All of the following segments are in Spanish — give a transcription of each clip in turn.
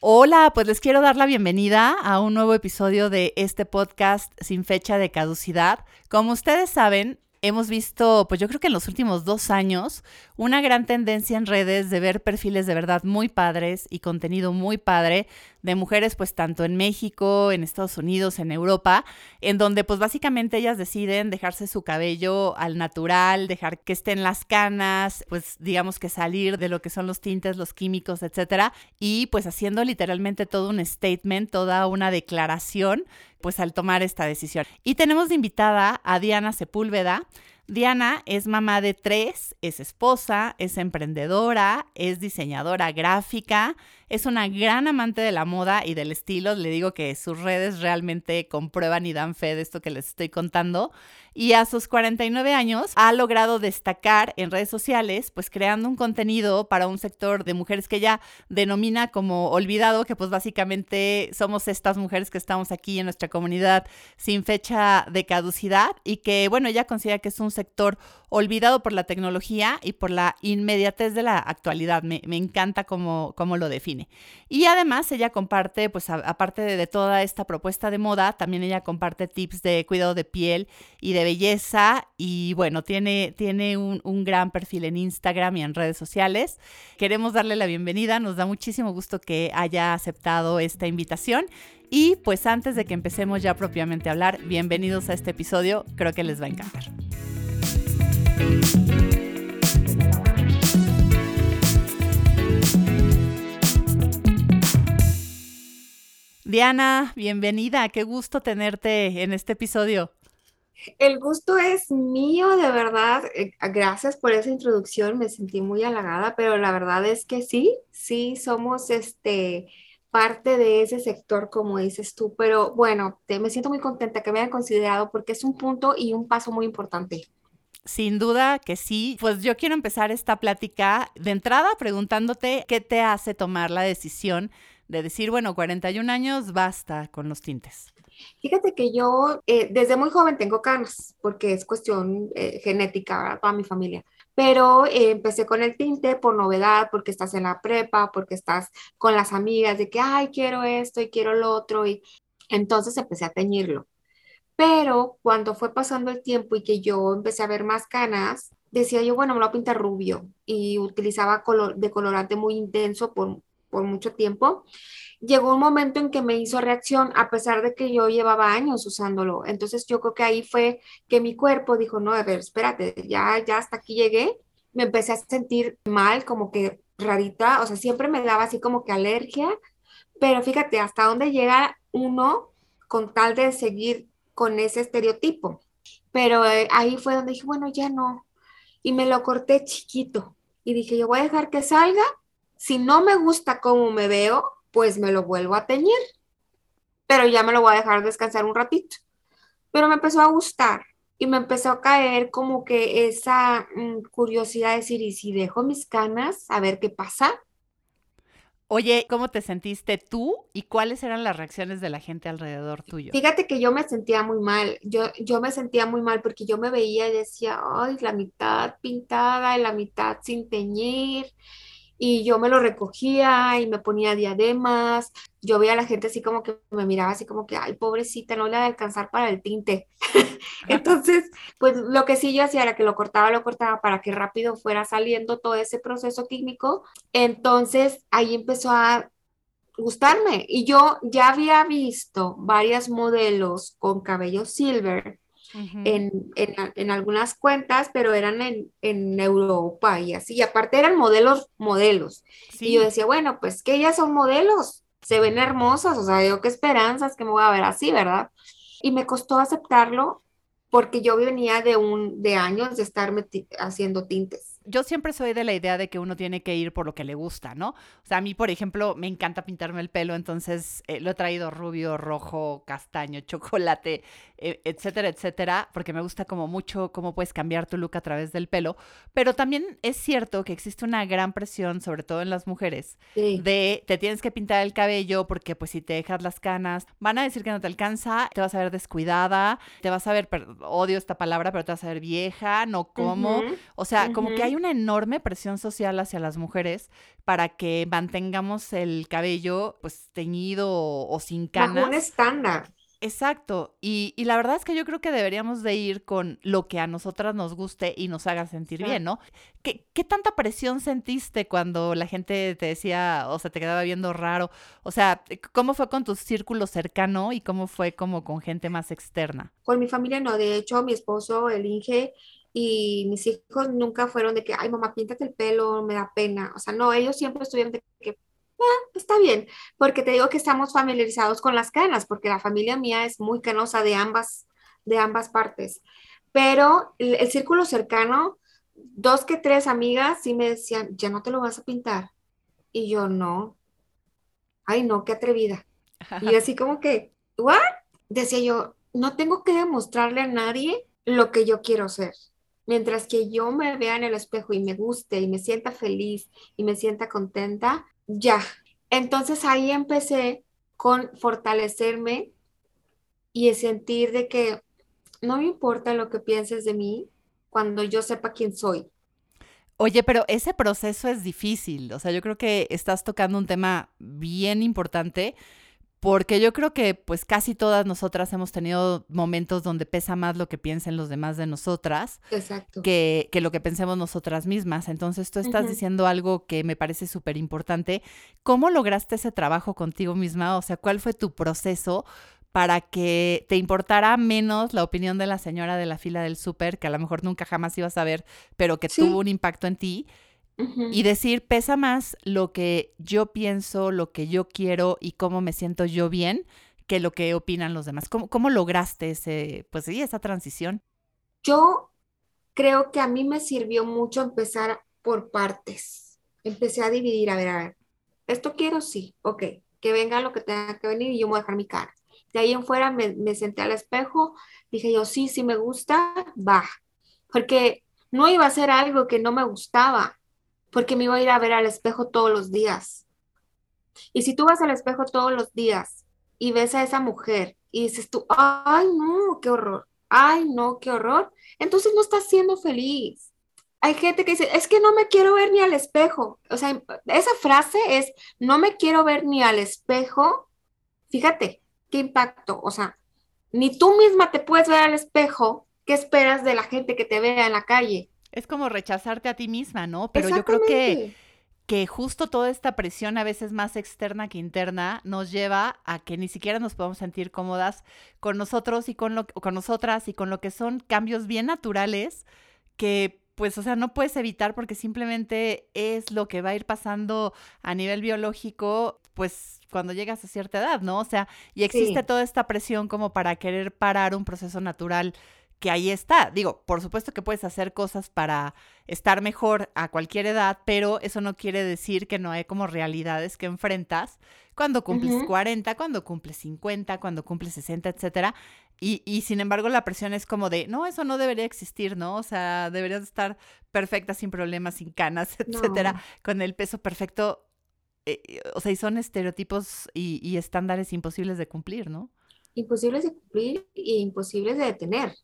Hola, pues les quiero dar la bienvenida a un nuevo episodio de este podcast sin fecha de caducidad. Como ustedes saben, hemos visto, pues yo creo que en los últimos dos años, una gran tendencia en redes de ver perfiles de verdad muy padres y contenido muy padre de mujeres, pues tanto en México, en Estados Unidos, en Europa, en donde pues básicamente ellas deciden dejarse su cabello al natural, dejar que estén las canas, pues digamos que salir de lo que son los tintes, los químicos, etcétera, y pues haciendo literalmente todo un statement, toda una declaración pues al tomar esta decisión. Y tenemos de invitada a Diana Sepúlveda. Diana es mamá de tres, es esposa, es emprendedora, es diseñadora gráfica, es una gran amante de la moda y del estilo. Le digo que sus redes realmente comprueban y dan fe de esto que les estoy contando. Y a sus 49 años ha logrado destacar en redes sociales, pues creando un contenido para un sector de mujeres que ella denomina como olvidado, que pues básicamente somos estas mujeres que estamos aquí en nuestra comunidad sin fecha de caducidad y que, bueno, ella considera que es un sector olvidado por la tecnología y por la inmediatez de la actualidad. Me, encanta cómo, cómo, lo define. Y además ella comparte, pues aparte de, toda esta propuesta de moda, también ella comparte tips de cuidado de piel y de belleza. Y bueno, tiene, tiene un, un gran perfil en Instagram y en redes sociales. Queremos darle la bienvenida. Nos da muchísimo gusto que haya aceptado esta invitación. Y pues antes de que empecemos ya propiamente a hablar, bienvenidos a este episodio. Creo que les va a encantar. Diana, bienvenida. Qué gusto tenerte en este episodio. El gusto es mío, de verdad. Eh, gracias por esa introducción. Me sentí muy halagada, pero la verdad es que sí, sí somos este parte de ese sector, como dices tú. Pero bueno, te, me siento muy contenta que me hayan considerado porque es un punto y un paso muy importante. Sin duda que sí. Pues yo quiero empezar esta plática de entrada preguntándote qué te hace tomar la decisión de decir, bueno, 41 años, basta con los tintes. Fíjate que yo eh, desde muy joven tengo canas, porque es cuestión eh, genética para toda mi familia. Pero eh, empecé con el tinte por novedad, porque estás en la prepa, porque estás con las amigas de que, ay, quiero esto y quiero lo otro. Y entonces empecé a teñirlo. Pero cuando fue pasando el tiempo y que yo empecé a ver más canas, decía yo, bueno, me lo voy a pintar rubio y utilizaba color, de colorante muy intenso por, por mucho tiempo. Llegó un momento en que me hizo reacción a pesar de que yo llevaba años usándolo. Entonces yo creo que ahí fue que mi cuerpo dijo, no, a ver, espérate, ya, ya hasta aquí llegué. Me empecé a sentir mal, como que rarita, o sea, siempre me daba así como que alergia, pero fíjate, hasta dónde llega uno con tal de seguir con ese estereotipo. Pero eh, ahí fue donde dije, bueno, ya no. Y me lo corté chiquito. Y dije, yo voy a dejar que salga. Si no me gusta cómo me veo, pues me lo vuelvo a teñir. Pero ya me lo voy a dejar descansar un ratito. Pero me empezó a gustar y me empezó a caer como que esa mm, curiosidad de decir, ¿y si dejo mis canas a ver qué pasa? Oye, ¿cómo te sentiste tú y cuáles eran las reacciones de la gente alrededor tuyo? Fíjate que yo me sentía muy mal, yo, yo me sentía muy mal porque yo me veía y decía, ay, la mitad pintada y la mitad sin teñir y yo me lo recogía y me ponía diademas. Yo veía a la gente así como que me miraba así como que, ay, pobrecita, no le va a alcanzar para el tinte. Entonces, pues lo que sí yo hacía era que lo cortaba, lo cortaba para que rápido fuera saliendo todo ese proceso químico. Entonces, ahí empezó a gustarme y yo ya había visto varias modelos con cabello silver en, algunas cuentas, pero eran en, Europa y así. Y aparte eran modelos, modelos. Y yo decía, bueno, pues que ellas son modelos, se ven hermosas, o sea, yo qué esperanzas que me voy a ver así, ¿verdad? Y me costó aceptarlo porque yo venía de un de años de estarme haciendo tintes yo siempre soy de la idea de que uno tiene que ir por lo que le gusta, ¿no? O sea, a mí, por ejemplo, me encanta pintarme el pelo, entonces eh, lo he traído rubio, rojo, castaño, chocolate, e, etcétera, etcétera, porque me gusta como mucho cómo puedes cambiar tu look a través del pelo. Pero también es cierto que existe una gran presión, sobre todo en las mujeres, de te tienes que pintar el cabello porque pues si te dejas las canas, van a decir que no te alcanza, te vas a ver descuidada, te vas a ver, odio esta palabra, pero te vas a ver vieja, no como. O sea, como que hay una enorme presión social hacia las mujeres para que mantengamos el cabello pues teñido o, sin canas. Bajo un estándar. Exacto, y, y, la verdad es que yo creo que deberíamos de ir con lo que a nosotras nos guste y nos haga sentir bien, ¿no? ¿Qué, ¿Qué, tanta presión sentiste cuando la gente te decía, o sea, te quedaba viendo raro? O sea, ¿cómo fue con tu círculo cercano y cómo fue como con gente más externa? Con mi familia no, de hecho mi esposo, el Inge, y mis hijos nunca fueron de que, ay mamá, píntate el pelo, me da pena. O sea, no, ellos siempre estuvieron de que Ah, está bien, porque te digo que estamos familiarizados con las canas, porque la familia mía es muy canosa de ambas, de ambas partes. Pero el, círculo cercano, dos que tres amigas sí me decían, ya no te lo vas a pintar. Y yo no. Ay, no, qué atrevida. Y así como que, ¿what? Decía yo, no tengo que demostrarle a nadie lo que yo quiero ser. Mientras que yo me vea en el espejo y me guste y me sienta feliz y me sienta contenta, ya. Entonces ahí empecé con fortalecerme y sentir de que no me importa lo que pienses de mí cuando yo sepa quién soy. Oye, pero ese proceso es difícil. O sea, yo creo que estás tocando un tema bien importante porque yo creo que pues casi todas nosotras hemos tenido momentos donde pesa más lo que piensen los demás de nosotras Que, que lo que pensemos nosotras mismas. Entonces tú estás diciendo algo que me parece súper importante. ¿Cómo lograste ese trabajo contigo misma? O sea, ¿cuál fue tu proceso para que te importara menos la opinión de la señora de la fila del súper, que a lo mejor nunca jamás ibas a ver, pero que tuvo un impacto en ti? Y decir, pesa más lo que yo pienso, lo que yo quiero y cómo me siento yo bien que lo que opinan los demás. ¿Cómo, cómo lograste ese, pues sí, esa transición? Yo creo que a mí me sirvió mucho empezar por partes. Empecé a dividir, a ver, a ver, esto quiero, sí, ok, que venga lo que tenga que venir y yo me voy a dejar mi cara. De ahí en fuera me, me senté al espejo, dije yo, sí, sí me gusta, va. Porque no iba a ser algo que no me gustaba, porque me iba a ir a ver al espejo todos los días. Y si tú vas al espejo todos los días y ves a esa mujer y dices tú, ay, no, qué horror, ay, no, qué horror, entonces no estás siendo feliz. Hay gente que dice, es que no me quiero ver ni al espejo. O sea, esa frase es, no me quiero ver ni al espejo. Fíjate, qué impacto. O sea, ni tú misma te puedes ver al espejo. ¿Qué esperas de la gente que te vea en la calle? Es como rechazarte a ti misma, ¿no? Pero yo creo que, que justo toda esta presión, a veces más externa que interna, nos lleva a que ni siquiera nos podamos sentir cómodas con nosotros y con, lo, con nosotras y con lo que son cambios bien naturales que pues, o sea, no puedes evitar porque simplemente es lo que va a ir pasando a nivel biológico, pues, cuando llegas a cierta edad, ¿no? O sea, y existe toda esta presión como para querer parar un proceso natural que ahí está. Digo, por supuesto que puedes hacer cosas para estar mejor a cualquier edad, pero eso no quiere decir que no hay como realidades que enfrentas cuando cumples 40, cuando cumples 50, cuando cumples 60, etcétera. Y, y, sin embargo la presión es como de, no, eso no debería existir, ¿no? O sea, deberías estar perfecta, sin problemas, sin canas, etcétera, con el peso perfecto. Eh, o sea, y son estereotipos y, y estándares imposibles de cumplir, ¿no? Imposibles de cumplir e imposibles de detener.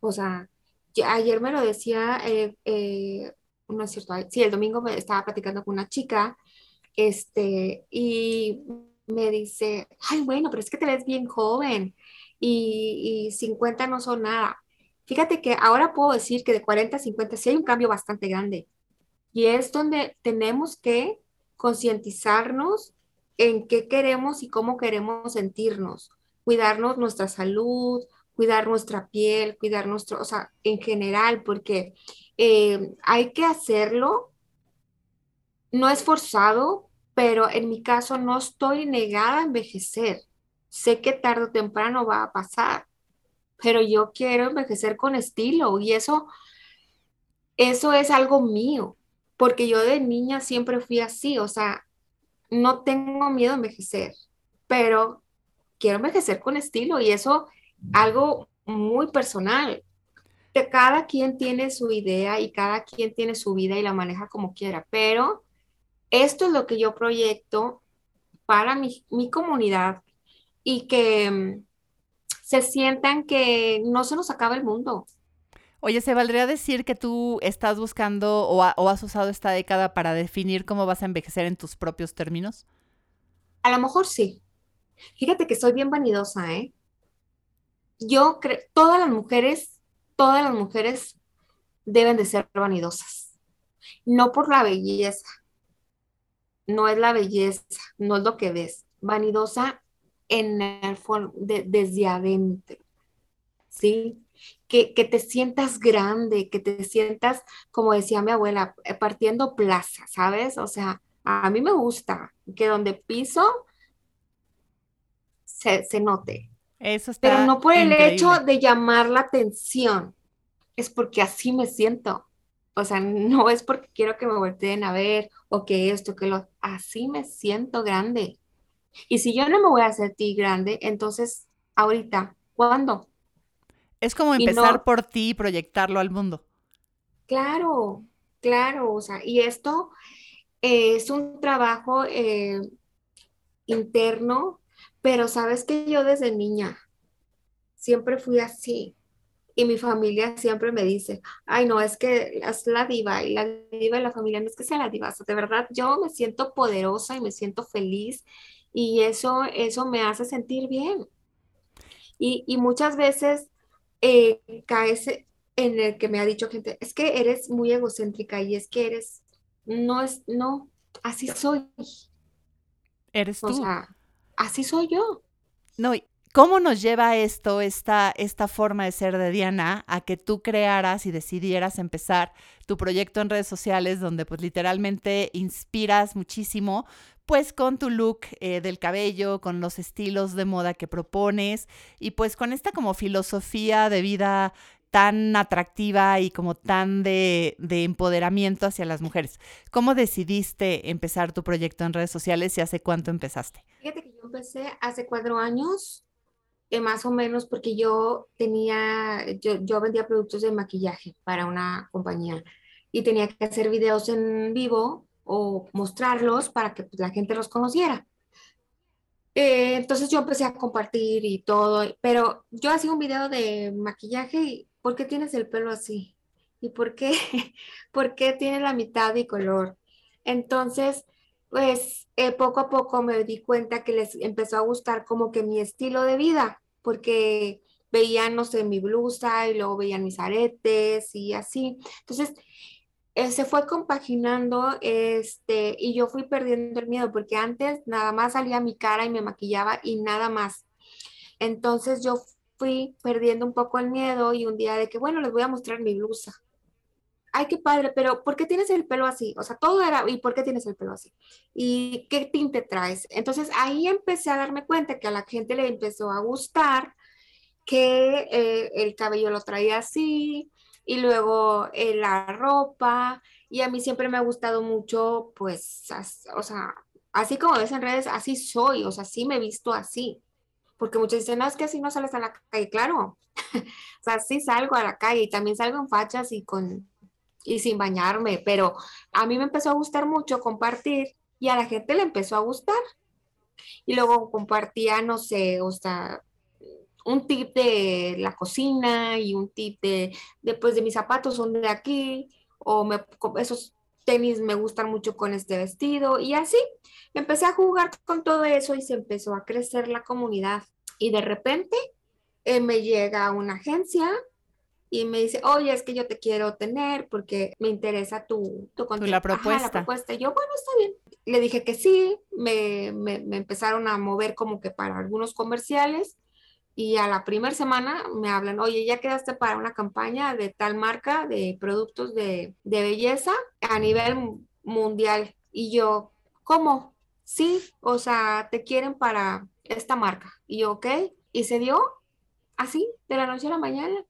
O sea, ayer me lo decía, eh, eh, no es cierto, sí, el domingo me estaba platicando con una chica, este, y me dice, ay, bueno, pero es que te ves bien joven y, y 50 no son nada. Fíjate que ahora puedo decir que de 40 a 50 sí hay un cambio bastante grande. Y es donde tenemos que concientizarnos en qué queremos y cómo queremos sentirnos, cuidarnos nuestra salud, cuidar nuestra piel, cuidar nuestro, o sea, en general, porque eh, hay que hacerlo. No es forzado, pero en mi caso no estoy negada a envejecer. Sé que tarde o temprano va a pasar, pero yo quiero envejecer con estilo y eso, eso es algo mío, porque yo de niña siempre fui así, o sea, no tengo miedo a envejecer, pero quiero envejecer con estilo y eso algo muy personal. Cada quien tiene su idea y cada quien tiene su vida y la maneja como quiera, pero esto es lo que yo proyecto para mi, comunidad y que mm, se sientan que no se nos acaba el mundo. Oye, ¿se valdría decir que tú estás buscando o, has usado esta década para definir cómo vas a envejecer en tus propios términos? A lo mejor sí. Fíjate que soy bien vanidosa, ¿eh? Yo creo, todas las mujeres, todas las mujeres deben de ser vanidosas. No por la belleza. No es la belleza, no es lo que ves. Vanidosa en el de, desde adentro. ¿Sí? Que, te sientas grande, que te sientas, como decía mi abuela, eh, partiendo plaza, ¿sabes? O sea, a mí me gusta que donde piso se, note. Eso está Pero no por el hecho de llamar la atención, es porque así me siento. O sea, no es porque quiero que me volteen a ver o que esto, que lo... Así me siento grande. Y si yo no me voy a hacer ti grande, entonces, ahorita, ¿cuándo? Es como empezar por ti y proyectarlo al mundo. Claro, claro, o sea, y esto es un trabajo eh, interno, pero sabes que yo desde niña siempre fui así. Y mi familia siempre me dice, ay, no, es que es la diva y la diva de la familia no es que sea la diva. de verdad, yo me siento poderosa y me siento feliz y eso, eso me hace sentir bien. Y, muchas veces eh, caes en el que me ha dicho gente, es que eres muy egocéntrica y es que eres, no es, no, así soy. Eres tú. O sea, así soy yo. No, ¿Cómo nos lleva esto, esta, esta forma de ser de Diana, a que tú crearas y decidieras empezar tu proyecto en redes sociales donde pues literalmente inspiras muchísimo, pues con tu look eh, del cabello, con los estilos de moda que propones y pues con esta como filosofía de vida tan atractiva y como tan de, de, empoderamiento hacia las mujeres. ¿Cómo decidiste empezar tu proyecto en redes sociales y hace cuánto empezaste? Fíjate que yo empecé hace cuatro años más o menos porque yo tenía, yo, yo vendía productos de maquillaje para una compañía y tenía que hacer videos en vivo o mostrarlos para que pues, la gente los conociera. Eh, entonces yo empecé a compartir y todo, pero yo hacía un video de maquillaje y ¿por qué tienes el pelo así? ¿Y por qué, por qué tiene la mitad de color? Entonces, pues eh, poco a poco me di cuenta que les empezó a gustar como que mi estilo de vida, porque veían, no sé, mi blusa y luego veían mis aretes y así. Entonces, eh, se fue compaginando este, y yo fui perdiendo el miedo, porque antes nada más salía mi cara y me maquillaba y nada más. Entonces yo fui perdiendo un poco el miedo y un día de que, bueno, les voy a mostrar mi blusa ay, qué padre, pero ¿por qué tienes el pelo así? O sea, todo era, ¿y por qué tienes el pelo así? ¿Y qué tinte traes? Entonces ahí empecé a darme cuenta que a la gente le empezó a gustar que eh, el cabello lo traía así y luego eh, la ropa y a mí siempre me ha gustado mucho, pues, o sea, así como ves en redes, así soy, o sea, sí me he visto así. Porque muchos dicen, no, es que así no sales a la calle, claro. o sea, sí salgo a la calle y también salgo en fachas y con y sin bañarme, pero a mí me empezó a gustar mucho compartir y a la gente le empezó a gustar. Y luego compartía, no sé, o sea, un tip de la cocina y un tip de, después de mis zapatos son de aquí, o me, esos tenis me gustan mucho con este vestido, y así empecé a jugar con todo eso y se empezó a crecer la comunidad. Y de repente eh, me llega una agencia y me dice, oye, es que yo te quiero tener porque me interesa tu, tu contenido. La propuesta. la propuesta. Y yo, bueno, está bien. Le dije que sí, me, me, me, empezaron a mover como que para algunos comerciales y a la primera semana me hablan, oye, ya quedaste para una campaña de tal marca de productos de, de belleza a nivel mundial. Y yo, ¿cómo? Sí, o sea, te quieren para esta marca. Y yo, ok. Y se dio así, de la noche a la mañana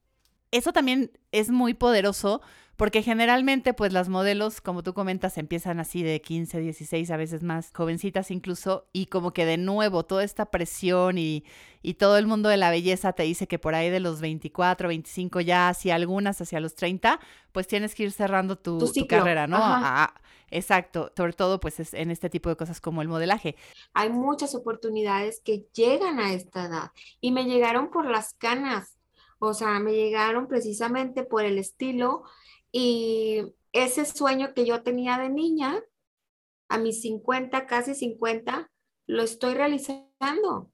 eso también es muy poderoso porque generalmente pues las modelos, como tú comentas, empiezan así de 15, 16, a veces más jovencitas incluso, y como que de nuevo toda esta presión y, y todo el mundo de la belleza te dice que por ahí de los 24, 25 ya, hacia algunas hacia los 30, pues tienes que ir cerrando tu, tu, carrera, ¿no? Ah, exacto, sobre todo pues es en este tipo de cosas como el modelaje. Hay muchas oportunidades que llegan a esta edad y me llegaron por las canas O sea, me llegaron precisamente por el estilo y ese sueño que yo tenía de niña, a mis 50, casi 50, lo estoy realizando.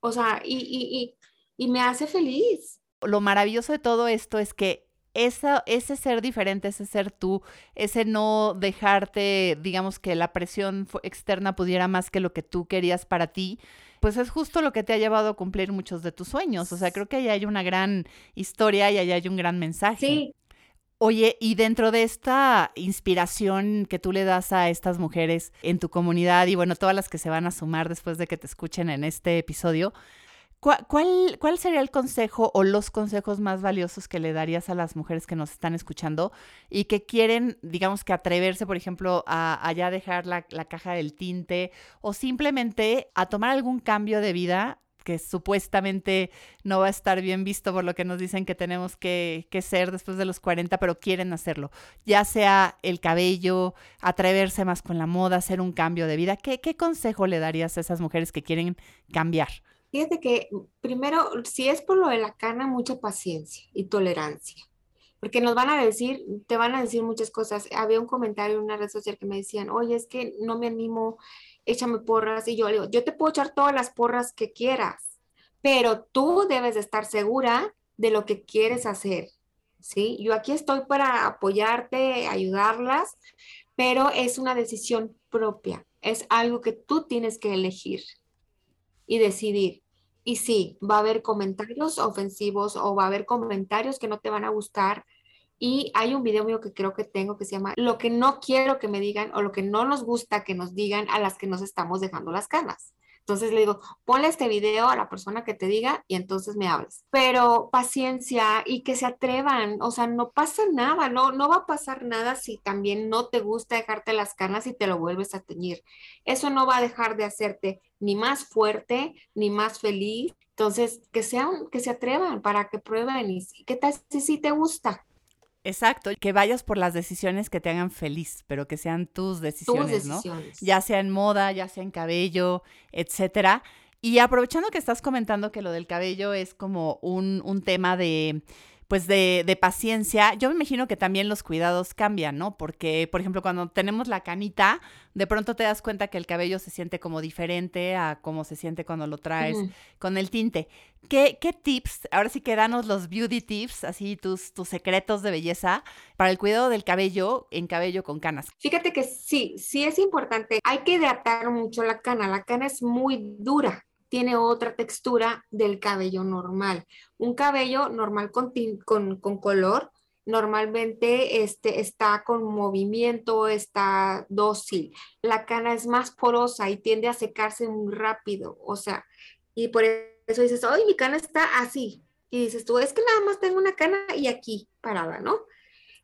O sea, y, y, y, y me hace feliz. Lo maravilloso de todo esto es que esa, ese ser diferente, ese ser tú, ese no dejarte, digamos que la presión externa pudiera más que lo que tú querías para ti, pues es justo lo que te ha llevado a cumplir muchos de tus sueños. O sea, creo que ahí hay una gran historia y ahí hay un gran mensaje. Sí. Oye, y dentro de esta inspiración que tú le das a estas mujeres en tu comunidad y bueno, todas las que se van a sumar después de que te escuchen en este episodio, ¿Cuál, ¿Cuál, sería el consejo o los consejos más valiosos que le darías a las mujeres que nos están escuchando y que quieren, digamos que atreverse, por ejemplo, a, allá dejar la, la, caja del tinte o simplemente a tomar algún cambio de vida que supuestamente no va a estar bien visto por lo que nos dicen que tenemos que, que ser después de los 40, pero quieren hacerlo? Ya sea el cabello, atreverse más con la moda, hacer un cambio de vida. ¿Qué, qué consejo le darías a esas mujeres que quieren cambiar? Fíjate que primero, si es por lo de la cana, mucha paciencia y tolerancia, porque nos van a decir, te van a decir muchas cosas. Había un comentario en una red social que me decían, oye, es que no me animo, échame porras. Y yo le digo, yo te puedo echar todas las porras que quieras, pero tú debes de estar segura de lo que quieres hacer. ¿Sí? Yo aquí estoy para apoyarte, ayudarlas, pero es una decisión propia, es algo que tú tienes que elegir y decidir. Y sí, va a haber comentarios ofensivos o va a haber comentarios que no te van a gustar. Y hay un video mío que creo que tengo que se llama Lo que no quiero que me digan o lo que no nos gusta que nos digan a las que nos estamos dejando las canas. Entonces le digo, ponle este video a la persona que te diga y entonces me hables. Pero paciencia y que se atrevan, o sea, no pasa nada, no, no va a pasar nada si también no te gusta dejarte las canas y te lo vuelves a teñir. Eso no va a dejar de hacerte ni más fuerte, ni más feliz. Entonces, que sean, que se atrevan para que prueben y qué tal si sí te gusta. Exacto, que vayas por las decisiones que te hagan feliz, pero que sean tus decisiones, tus decisiones. ¿no? Ya sea en moda, ya sea en cabello, etcétera. Y aprovechando que estás comentando que lo del cabello es como un, un tema de pues de, de, paciencia. Yo me imagino que también los cuidados cambian, ¿no? Porque, por ejemplo, cuando tenemos la canita, de pronto te das cuenta que el cabello se siente como diferente a cómo se siente cuando lo traes con el tinte. ¿Qué, ¿Qué, tips, ahora sí que danos los beauty tips, así tus, tus secretos de belleza para el cuidado del cabello en cabello con canas? Fíjate que sí, sí es importante. Hay que hidratar mucho la cana. La cana es muy dura tiene otra textura del cabello normal. Un cabello normal con, con, con color normalmente este, está con movimiento, está dócil. La cana es más porosa y tiende a secarse muy rápido. O sea, y por eso dices, ay, mi cana está así. Y dices tú, es que nada más tengo una cana y aquí parada, ¿no?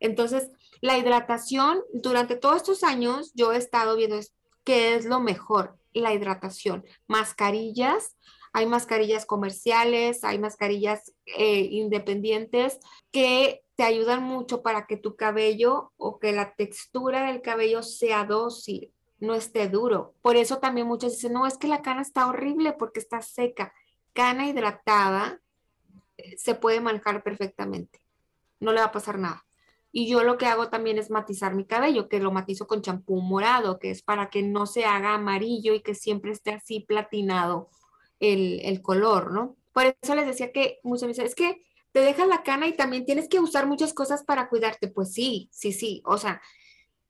Entonces, la hidratación, durante todos estos años, yo he estado viendo qué es lo mejor la hidratación. Mascarillas, hay mascarillas comerciales, hay mascarillas eh, independientes que te ayudan mucho para que tu cabello o que la textura del cabello sea dócil, no esté duro. Por eso también muchos dicen, no, es que la cana está horrible porque está seca. Cana hidratada eh, se puede manejar perfectamente, no le va a pasar nada. Y yo lo que hago también es matizar mi cabello, que lo matizo con champú morado, que es para que no se haga amarillo y que siempre esté así platinado el, el color, ¿no? Por eso les decía que muchas veces es que te deja la cana y también tienes que usar muchas cosas para cuidarte. Pues sí, sí, sí. O sea,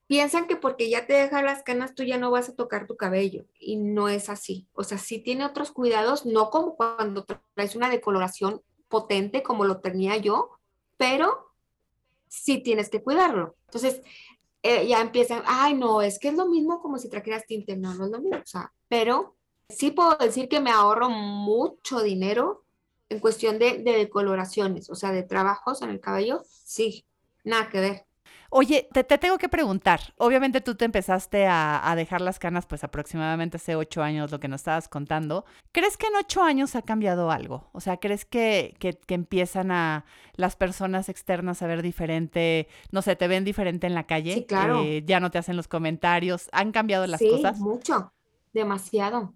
piensan que porque ya te deja las canas tú ya no vas a tocar tu cabello y no es así. O sea, sí tiene otros cuidados, no como cuando traes una decoloración potente como lo tenía yo, pero sí tienes que cuidarlo. Entonces, eh, ya empiezan, ay, no, es que es lo mismo como si trajeras tinte, no, no es lo mismo, o sea, pero sí puedo decir que me ahorro mucho dinero en cuestión de, de decoloraciones, o sea, de trabajos en el cabello, sí, nada que ver. Oye, te, tengo que preguntar. Obviamente tú te empezaste a, dejar las canas pues aproximadamente hace ocho años, lo que nos estabas contando. ¿Crees que en ocho años ha cambiado algo? O sea, ¿crees que, que, empiezan a las personas externas a ver diferente? No sé, ¿te ven diferente en la calle? Sí, claro. Eh, ya no te hacen los comentarios. ¿Han cambiado las sí, cosas? mucho. Demasiado.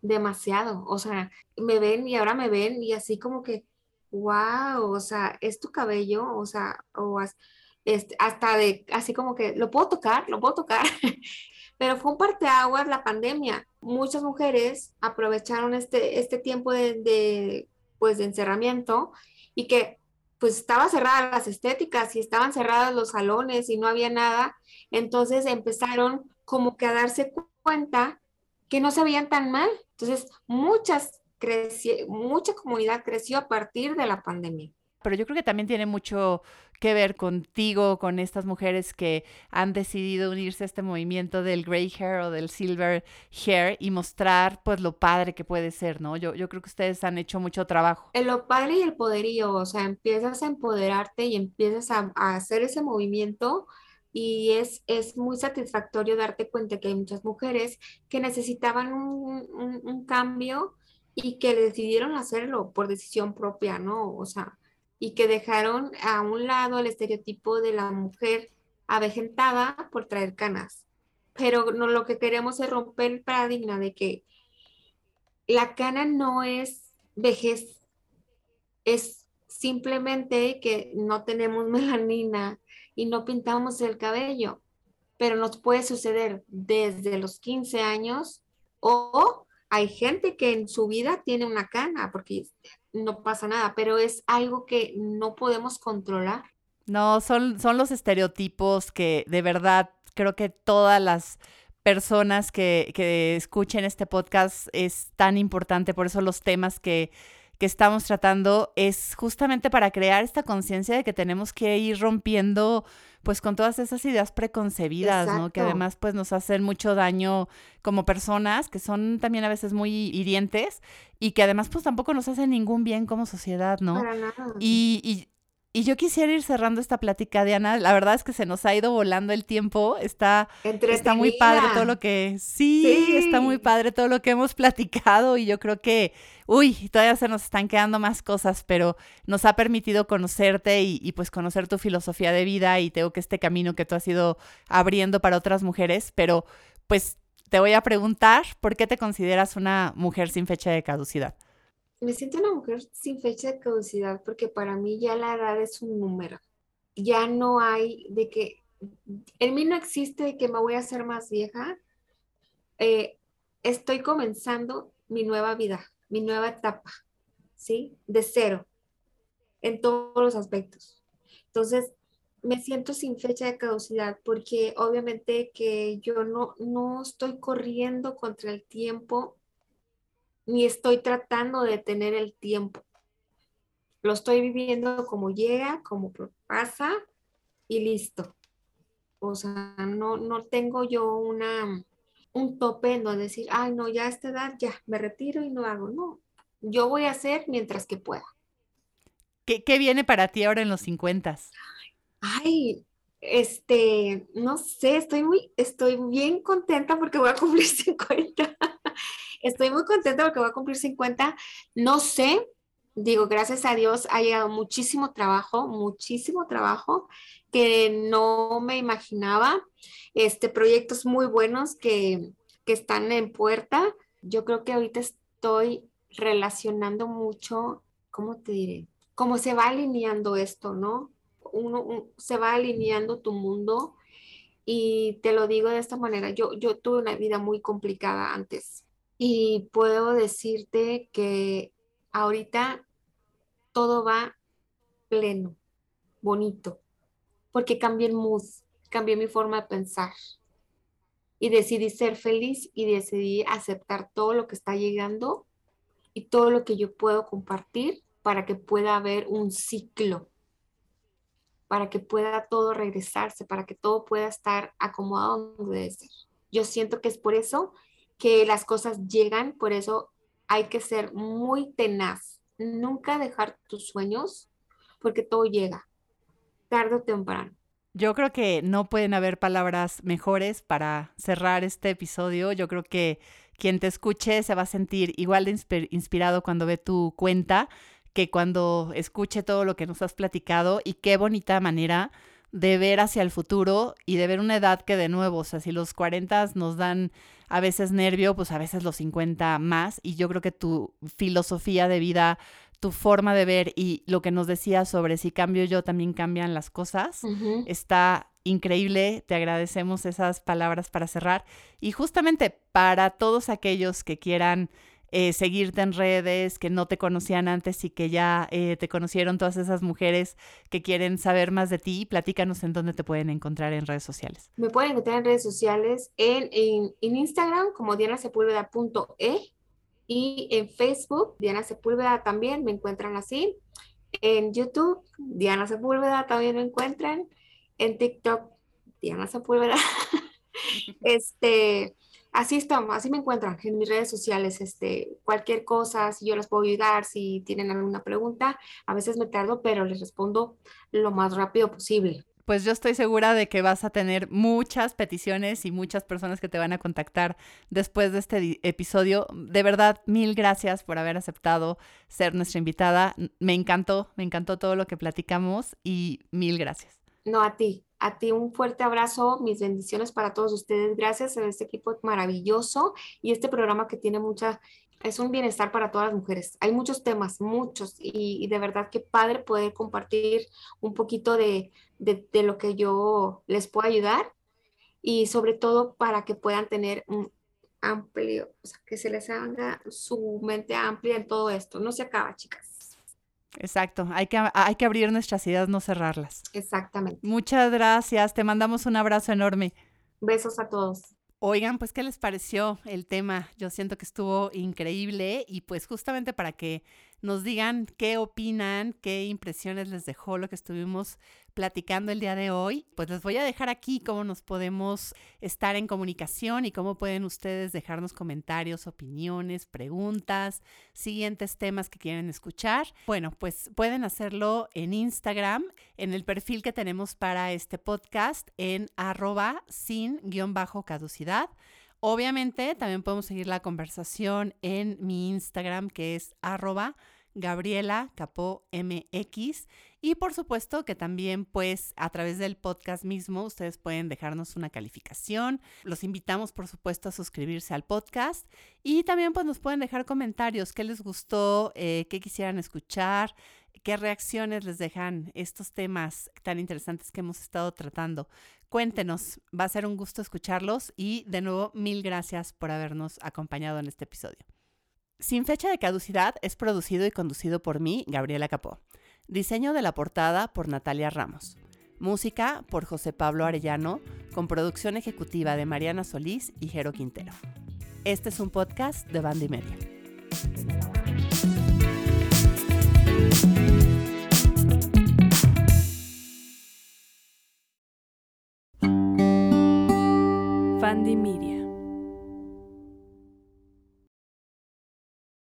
Demasiado. O sea, me ven y ahora me ven y así como que wow, o sea, es tu cabello, o sea, o este, hasta de, así como que, ¿lo puedo tocar? ¿Lo puedo tocar? Pero fue un parteaguas la pandemia. Muchas mujeres aprovecharon este, este tiempo de, pues, de encerramiento y que pues estaba cerradas las estéticas y estaban cerrados los salones y no había nada. Entonces empezaron como que a darse cuenta que no se veían tan mal. Entonces muchas mucha comunidad creció a partir de la pandemia pero yo creo que también tiene mucho que ver contigo, con estas mujeres que han decidido unirse a este movimiento del gray hair o del silver hair y mostrar pues lo padre que puede ser, ¿no? Yo, yo creo que ustedes han hecho mucho trabajo. En lo padre y el poderío, o sea, empiezas a empoderarte y empiezas a, hacer ese movimiento y es, es muy satisfactorio darte cuenta que hay muchas mujeres que necesitaban un, un, un cambio y que decidieron hacerlo por decisión propia, ¿no? O sea, y que dejaron a un lado el estereotipo de la mujer avejentada por traer canas. Pero no, lo que queremos es romper el paradigma de que la cana no es vejez, es simplemente que no tenemos melanina y no pintamos el cabello, pero nos puede suceder desde los 15 años o hay gente que en su vida tiene una cana, porque no pasa nada, pero es algo que no podemos controlar. No, son, son los estereotipos que de verdad creo que todas las personas que, que escuchen este podcast es tan importante, por eso los temas que, que estamos tratando es justamente para crear esta conciencia de que tenemos que ir rompiendo pues con todas esas ideas preconcebidas, ¿no? Que además pues nos hacen mucho daño como personas, que son también a veces muy hirientes y que además pues tampoco nos hacen ningún bien como sociedad, ¿no? Para nada. Y, y, y yo quisiera ir cerrando esta plática, Diana. La verdad es que se nos ha ido volando el tiempo. Está, está muy padre todo lo que. Sí, está muy padre todo lo que hemos platicado. Y yo creo que, uy, todavía se nos están quedando más cosas, pero nos ha permitido conocerte y, y pues conocer tu filosofía de vida. Y tengo que este camino que tú has ido abriendo para otras mujeres. Pero pues te voy a preguntar, ¿por qué te consideras una mujer sin fecha de caducidad? Me siento una mujer sin fecha de caducidad porque para mí ya la edad es un número. Ya no hay de que, en mí no existe de que me voy a hacer más vieja. Eh, estoy comenzando mi nueva vida, mi nueva etapa, ¿sí? De cero, en todos los aspectos. Entonces, me siento sin fecha de caducidad porque obviamente que yo no, no estoy corriendo contra el tiempo ni estoy tratando de tener el tiempo. Lo estoy viviendo como llega, como pasa y listo. O sea, no, no tengo yo una, un tope en donde decir, ay, no, ya a esta edad ya me retiro y no hago. No, yo voy a hacer mientras que pueda. ¿Qué, qué viene para ti ahora en los 50? Ay, este, no sé, estoy muy, estoy bien contenta porque voy a cumplir 50. Estoy muy contenta porque voy a cumplir 50. No sé, digo, gracias a Dios ha llegado muchísimo trabajo, muchísimo trabajo que no me imaginaba. Este, proyectos muy buenos que, que están en puerta. Yo creo que ahorita estoy relacionando mucho, ¿cómo te diré? Cómo se va alineando esto, ¿no? Uno, se va alineando tu mundo y te lo digo de esta manera, yo, yo tuve una vida muy complicada antes, y puedo decirte que ahorita todo va pleno, bonito, porque cambié el mood, cambié mi forma de pensar y decidí ser feliz y decidí aceptar todo lo que está llegando y todo lo que yo puedo compartir para que pueda haber un ciclo, para que pueda todo regresarse, para que todo pueda estar acomodado donde debe ser. Yo siento que es por eso que las cosas llegan, por eso hay que ser muy tenaz, nunca dejar tus sueños, porque todo llega, tarde o temprano. Yo creo que no pueden haber palabras mejores para cerrar este episodio. Yo creo que quien te escuche se va a sentir igual de inspirado cuando ve tu cuenta que cuando escuche todo lo que nos has platicado y qué bonita manera de ver hacia el futuro y de ver una edad que de nuevo, o sea, si los 40 nos dan a veces nervio, pues a veces los 50 más. Y yo creo que tu filosofía de vida tu forma de ver y lo que nos decías sobre si cambio yo también cambian las cosas. Está increíble, te agradecemos esas palabras para cerrar. Y justamente para todos aquellos que quieran eh, seguirte en redes, que no te conocían antes y que ya eh, te conocieron todas esas mujeres que quieren saber más de ti, platícanos en dónde te pueden encontrar en redes sociales. Me pueden encontrar en redes sociales en, en, Instagram como dianasepulveda.e y en Facebook, Diana Sepúlveda también me encuentran así. En YouTube, Diana Sepúlveda también me encuentran. En TikTok, Diana Sepúlveda. este, así estamos, así me encuentran en mis redes sociales. Este, cualquier cosa, si yo les puedo ayudar, si tienen alguna pregunta, a veces me tardo, pero les respondo lo más rápido posible pues yo estoy segura de que vas a tener muchas peticiones y muchas personas que te van a contactar después de este episodio. De verdad, mil gracias por haber aceptado ser nuestra invitada. Me encantó, me encantó todo lo que platicamos y mil gracias. No, a ti, a ti un fuerte abrazo, mis bendiciones para todos ustedes. Gracias a este equipo maravilloso y este programa que tiene mucha es un bienestar para todas las mujeres. Hay muchos temas, muchos, y, de verdad que padre poder compartir un poquito de, lo que yo les puedo ayudar y sobre todo para que puedan tener un amplio, o sea, que se les haga su mente amplia en todo esto. No se acaba, chicas. Exacto, hay que, hay que abrir nuestras ideas, no cerrarlas. Exactamente. Muchas gracias, te mandamos un abrazo enorme. Besos a todos. Oigan, pues, ¿qué les pareció el tema? Yo siento que estuvo increíble y pues justamente para que nos digan qué opinan, qué impresiones les dejó lo que estuvimos platicando el día de hoy. Pues les voy a dejar aquí cómo nos podemos estar en comunicación y cómo pueden ustedes dejarnos comentarios, opiniones, preguntas, siguientes temas que quieren escuchar. Bueno, pues pueden hacerlo en Instagram, en el perfil que tenemos para este podcast en arroba sin-caducidad. Obviamente también podemos seguir la conversación en mi Instagram que es arroba Gabriela MX. Y por supuesto que también pues a través del podcast mismo ustedes pueden dejarnos una calificación. Los invitamos por supuesto a suscribirse al podcast y también pues nos pueden dejar comentarios, qué les gustó, eh, qué quisieran escuchar, qué reacciones les dejan estos temas tan interesantes que hemos estado tratando. Cuéntenos, va a ser un gusto escucharlos y de nuevo mil gracias por habernos acompañado en este episodio. Sin fecha de caducidad es producido y conducido por mí, Gabriela Capó. Diseño de la portada por Natalia Ramos. Música por José Pablo Arellano, con producción ejecutiva de Mariana Solís y Jero Quintero. Este es un podcast de Banda y Media. Media.